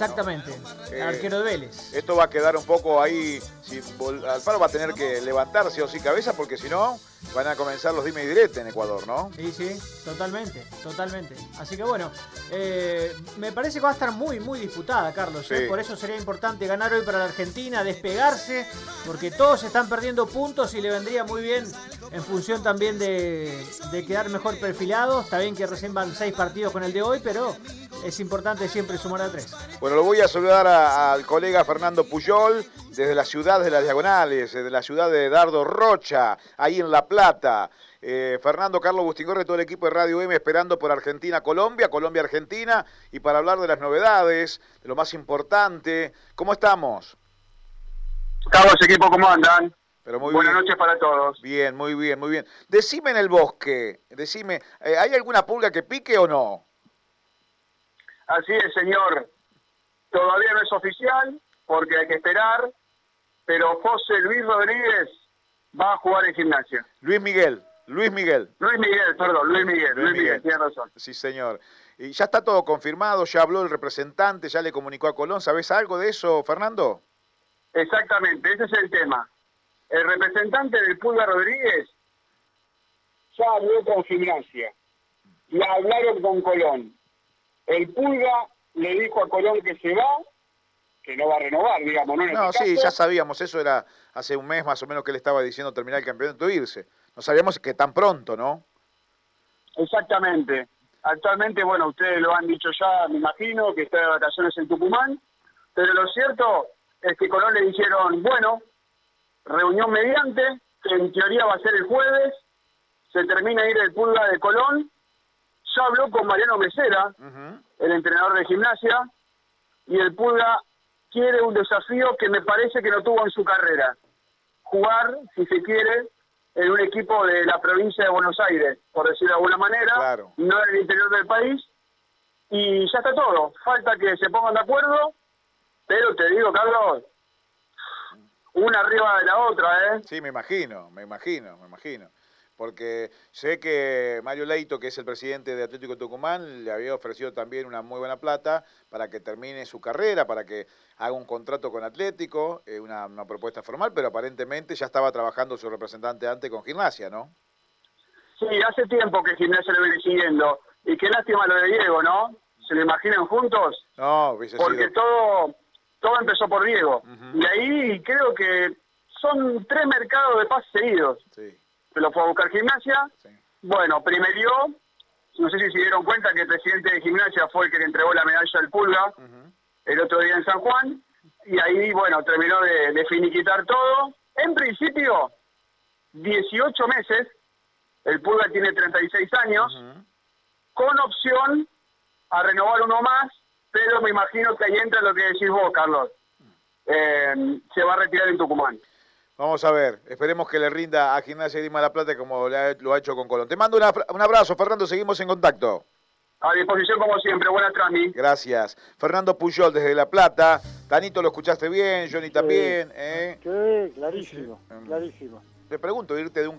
Exactamente, Eh, arquero de Vélez. Esto va a quedar un poco ahí. Si, Alfaro va a tener que levantarse o sí cabeza porque si no van a comenzar los dime y direte en Ecuador, ¿no? Sí, sí, totalmente, totalmente. Así que bueno, eh, me parece que va a estar muy, muy disputada, Carlos. ¿eh? Por eso sería importante ganar hoy para la Argentina, despegarse, porque todos están perdiendo puntos y le vendría muy bien en función también de, de quedar mejor perfilados. Está bien que recién van seis partidos con el de hoy, pero es importante siempre sumar a tres. Bueno, lo voy a saludar a- al colega Fernando Puyol desde la ciudad de las Diagonales, desde la ciudad de Dardo Rocha, ahí en La Plata. Eh, Fernando, Carlos Bustingorre, todo el equipo de Radio M esperando por Argentina-Colombia, Colombia-Argentina y para hablar de las novedades, de lo más importante. ¿Cómo estamos? Carlos, equipo, ¿cómo andan? Pero muy Buenas bien. noches para todos. Bien, muy bien, muy bien. Decime en el bosque, decime, eh, ¿hay alguna pulga que pique o no? Así es, señor. Todavía no es oficial porque hay que esperar, pero José Luis Rodríguez va a jugar en gimnasia. Luis Miguel, Luis Miguel. Luis Miguel, perdón, Luis Miguel, Luis Luis Miguel, Miguel. tiene razón. Sí, señor. Y ya está todo confirmado, ya habló el representante, ya le comunicó a Colón. ¿Sabes algo de eso, Fernando? Exactamente, ese es el tema. El representante del Pulga Rodríguez ya habló con gimnasia y hablaron con Colón. El Pulga le dijo a Colón que se va, que no va a renovar, digamos, ¿no? En No, este sí, caso. ya sabíamos, eso era hace un mes más o menos que le estaba diciendo terminar el campeonato e irse. No sabíamos que tan pronto, ¿no? Exactamente. Actualmente, bueno, ustedes lo han dicho ya, me imagino, que está de vacaciones en Tucumán, pero lo cierto es que Colón le dijeron, bueno, reunión mediante, que en teoría va a ser el jueves, se termina de ir el pulga de Colón, ya habló con Mariano Mesera, el entrenador de gimnasia, y el pulga quiere un desafío que me parece que no tuvo en su carrera, jugar, si se quiere, en un equipo de la provincia de Buenos Aires, por decirlo de alguna manera, Claro. no en el interior del país, y ya está todo. Falta que se pongan de acuerdo, pero te digo, Carlos, una arriba de la otra, ¿eh? Sí, me imagino, me imagino, me imagino. Porque sé que Mario Leito, que es el presidente de Atlético Tucumán, le había ofrecido también una muy buena plata para que termine su carrera, para que haga un contrato con Atlético, eh, una, una propuesta formal, pero aparentemente ya estaba trabajando su representante antes con Gimnasia, ¿no? Sí, hace tiempo que Gimnasia lo viene siguiendo, y qué lástima lo de Diego, ¿no? ¿Se lo imaginan juntos? No, hubiese porque sido... todo todo empezó por Diego. Y ahí creo que son tres mercados de pases seguidos. Sí, Se lo fue a buscar Gimnasia. sí. Bueno, primero, no sé si se dieron cuenta que el presidente de Gimnasia fue el que le entregó la medalla al Pulga el otro día en San Juan. Y ahí, bueno, terminó de, de finiquitar todo. En principio, 18 meses. El Pulga tiene 36 años Ujú. con opción a renovar uno más, pero me imagino que ahí entra lo que decís vos, Carlos. Eh, se va a retirar en Tucumán. Vamos a ver, esperemos que le rinda a Gimnasia de Lima La Plata como le ha- lo ha hecho con Colón. Te mando una- un abrazo, Fernando, seguimos en contacto. A disposición como siempre, buenas transmis. Gracias. Fernando Puyol desde La Plata. Tanito, lo escuchaste bien, Johnny también. ¿eh? Sí, clarísimo, clarísimo. Te pregunto, irte de un